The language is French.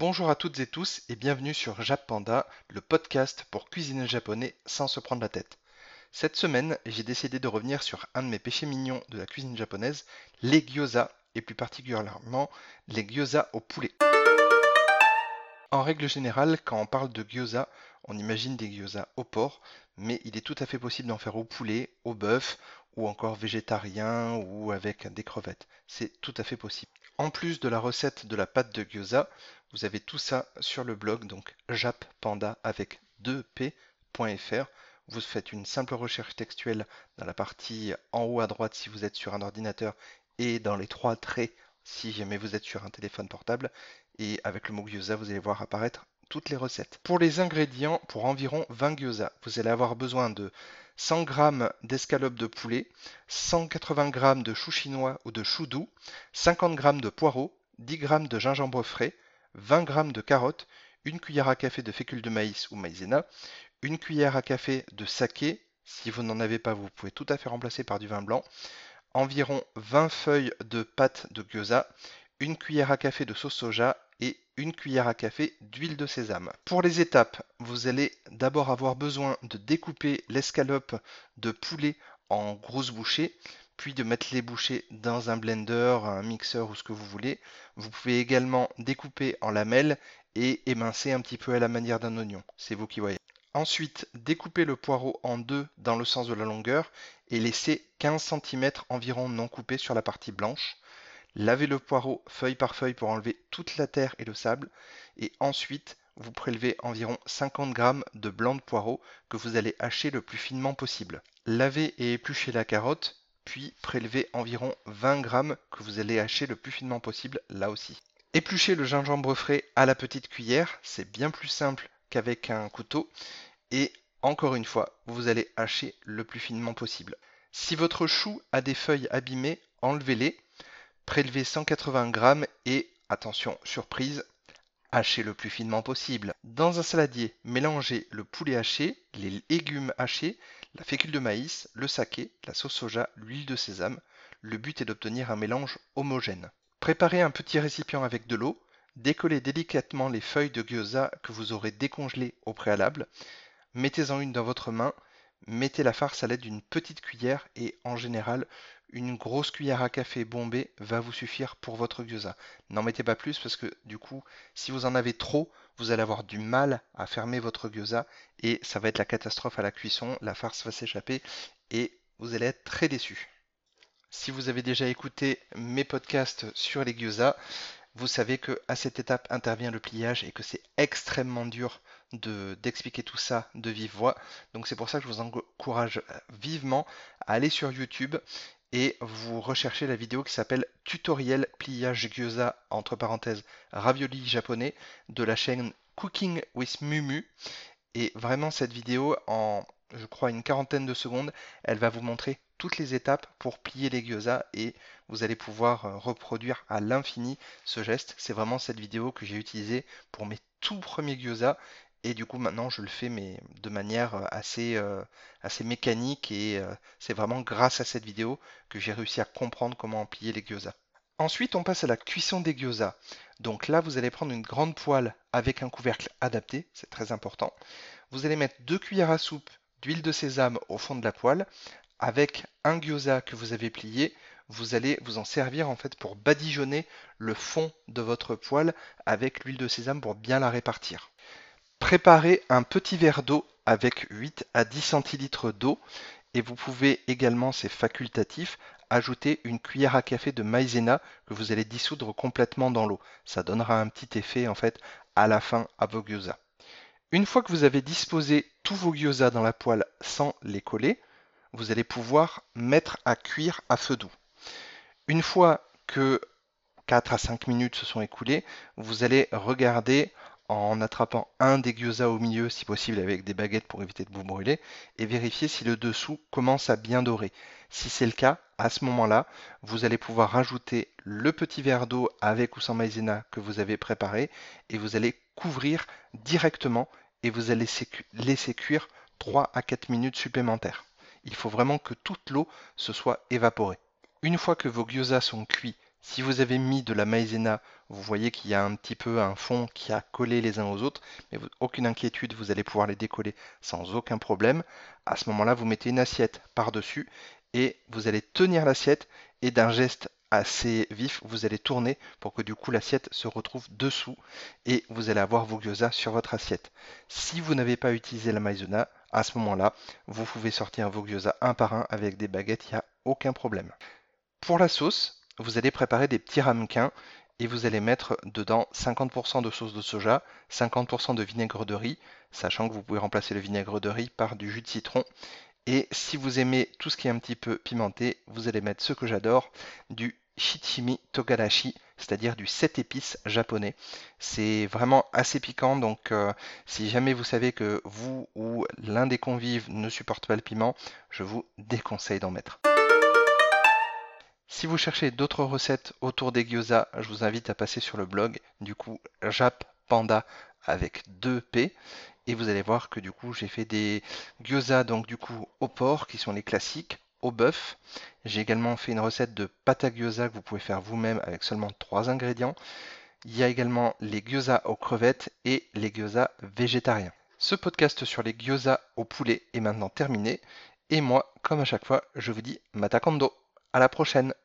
Bonjour à toutes et tous et bienvenue sur Japanda, le podcast pour cuisiner japonais sans se prendre la tête. Cette semaine, j'ai décidé de revenir sur un de mes péchés mignons de la cuisine japonaise, les gyoza, et plus particulièrement les gyoza au poulet. En règle générale, quand on parle de gyoza, on imagine des gyoza au porc, mais il est tout à fait possible d'en faire au poulet, au bœuf, ou encore végétarien ou avec des crevettes. C'est tout à fait possible. En plus de la recette de la pâte de gyoza, vous avez tout ça sur le blog, donc jappanda avec 2p.fr. Vous faites une simple recherche textuelle dans la partie en haut à droite si vous êtes sur un ordinateur et dans les trois traits si jamais vous êtes sur un téléphone portable. Et avec le mot gyoza, vous allez voir apparaître toutes les recettes. Pour les ingrédients, pour environ 20 gyoza, vous allez avoir besoin de 100 g d'escalope de poulet, 180 g de chou chinois ou de chou doux, 50 g de poireaux, 10 g de gingembre frais, 20 g de carottes, une cuillère à café de fécule de maïs ou maïzena, une cuillère à café de saké, si vous n'en avez pas, vous pouvez tout à fait remplacer par du vin blanc, environ 20 feuilles de pâte de gyoza, une cuillère à café de sauce soja et une cuillère à café d'huile de sésame. Pour les étapes, vous allez d'abord avoir besoin de découper l'escalope de poulet en grosses bouchées, puis de mettre les bouchées dans un blender, un mixeur ou ce que vous voulez. Vous pouvez également découper en lamelles et émincer un petit peu à la manière d'un oignon. C'est vous qui voyez. Ensuite, découpez le poireau en deux dans le sens de la longueur et laissez 15 cm environ non coupé sur la partie blanche. Lavez le poireau feuille par feuille pour enlever toute la terre et le sable. Et ensuite, vous prélevez environ 50 g de blanc de poireau que vous allez hacher le plus finement possible. Lavez et épluchez la carotte, puis prélevez environ 20 g que vous allez hacher le plus finement possible là aussi. Épluchez le gingembre frais à la petite cuillère, c'est bien plus simple qu'avec un couteau. Et encore une fois, vous allez hacher le plus finement possible. Si votre chou a des feuilles abîmées, enlevez-les Prélevez 180 g et, attention, surprise, hachez le plus finement possible. Dans un saladier, mélangez le poulet haché, les légumes hachés, la fécule de maïs, le saké, la sauce soja, l'huile de sésame. Le but est d'obtenir un mélange homogène. Préparez un petit récipient avec de l'eau, décollez délicatement les feuilles de gyoza que vous aurez décongelées au préalable, mettez-en une dans votre main, mettez la farce à l'aide d'une petite cuillère et en général une grosse cuillère à café bombée va vous suffire pour votre gyoza. N'en mettez pas plus parce que du coup, si vous en avez trop, vous allez avoir du mal à fermer votre gyoza et ça va être la catastrophe à la cuisson, la farce va s'échapper et vous allez être très déçu. Si vous avez déjà écouté mes podcasts sur les gyoza, vous savez que à cette étape intervient le pliage et que c'est extrêmement dur d'expliquer tout ça de vive voix. Donc c'est pour ça que je vous encourage vivement à aller sur YouTube et vous recherchez la vidéo qui s'appelle Tutoriel pliage gyoza entre parenthèses ravioli japonais de la chaîne Cooking with Mumu. Et vraiment cette vidéo en je crois une quarantaine de secondes, elle va vous montrer toutes les étapes pour plier les gyoza et vous allez pouvoir euh, reproduire à l'infini ce geste. C'est vraiment cette vidéo que j'ai utilisée pour mes tout premiers gyoza et du coup, maintenant, je le fais mais de manière euh, assez, euh, assez mécanique et c'est vraiment grâce à cette vidéo que j'ai réussi à comprendre comment plier les gyoza. Ensuite, on passe à la cuisson des gyoza. Donc là, vous allez prendre une grande poêle avec un couvercle adapté, c'est très important. Vous allez mettre deux cuillères à soupe d'huile de sésame au fond de la poêle. Avec un gyoza que vous avez plié, vous allez vous en servir en fait pour badigeonner le fond de votre poêle avec l'huile de sésame pour bien la répartir. Préparez un petit verre d'eau avec 8 à 10 centilitres d'eau et vous pouvez également, c'est facultatif, ajouter une cuillère à café de maïzena que vous allez dissoudre complètement dans l'eau. Ça donnera un petit effet en fait à la fin à vos gyoza. Une fois que vous avez disposé tous vos gyoza dans la poêle sans les coller, vous allez pouvoir mettre à cuire à feu doux. Une fois que 4 à 5 minutes se sont écoulées, vous allez regarder en attrapant un des gyoza au milieu, si possible avec des baguettes pour éviter de vous brûler, et vérifier si le dessous commence à bien dorer. Si c'est le cas, à ce moment-là, vous allez pouvoir rajouter le petit verre d'eau avec ou sans maïzena que vous avez préparé, et vous allez couvrir directement, et vous allez laisser cuire 3 à 4 minutes supplémentaires. Il faut vraiment que toute l'eau se soit évaporée. Une fois que vos gyoza sont cuits Si vous avez mis de la maïzena, vous voyez qu'il y a un petit peu un fond qui a collé les uns aux autres, mais aucune inquiétude, vous allez pouvoir les décoller sans aucun problème. À ce moment-là, vous mettez une assiette par-dessus et vous allez tenir l'assiette et d'un geste assez vif, vous allez tourner pour que du coup l'assiette se retrouve dessous et vous allez avoir vos gyoza sur votre assiette. Si vous n'avez pas utilisé la maïzena, à ce moment-là, vous pouvez sortir vos gyoza un par un avec des baguettes, il n'y a aucun problème. Pour la sauce, vous allez préparer des petits ramequins et vous allez mettre dedans 50% de sauce de soja, 50% de vinaigre de riz, sachant que vous pouvez remplacer le vinaigre de riz par du jus de citron. Et si vous aimez tout ce qui est un petit peu pimenté, vous allez mettre ce que j'adore, du shichimi togarashi, c'est-à-dire du 7 épices japonais. C'est vraiment assez piquant, donc euh, si jamais vous savez que vous ou l'un des convives ne supporte pas le piment, je vous déconseille d'en mettre. Si vous cherchez d'autres recettes autour des gyoza, je vous invite à passer sur le blog, du coup, Jap Panda avec 2 P. Et vous allez voir que du coup, j'ai fait des gyoza, donc du coup, au porc, qui sont les classiques, bœuf. J'ai également fait une recette de pâte à gyoza que vous pouvez faire vous-même avec seulement 3 ingrédients. Il y a également les gyoza aux crevettes et les gyoza végétariens. Ce podcast sur les gyoza au poulet est maintenant terminé. Et moi, comme à chaque fois, je vous dis matakando. À la prochaine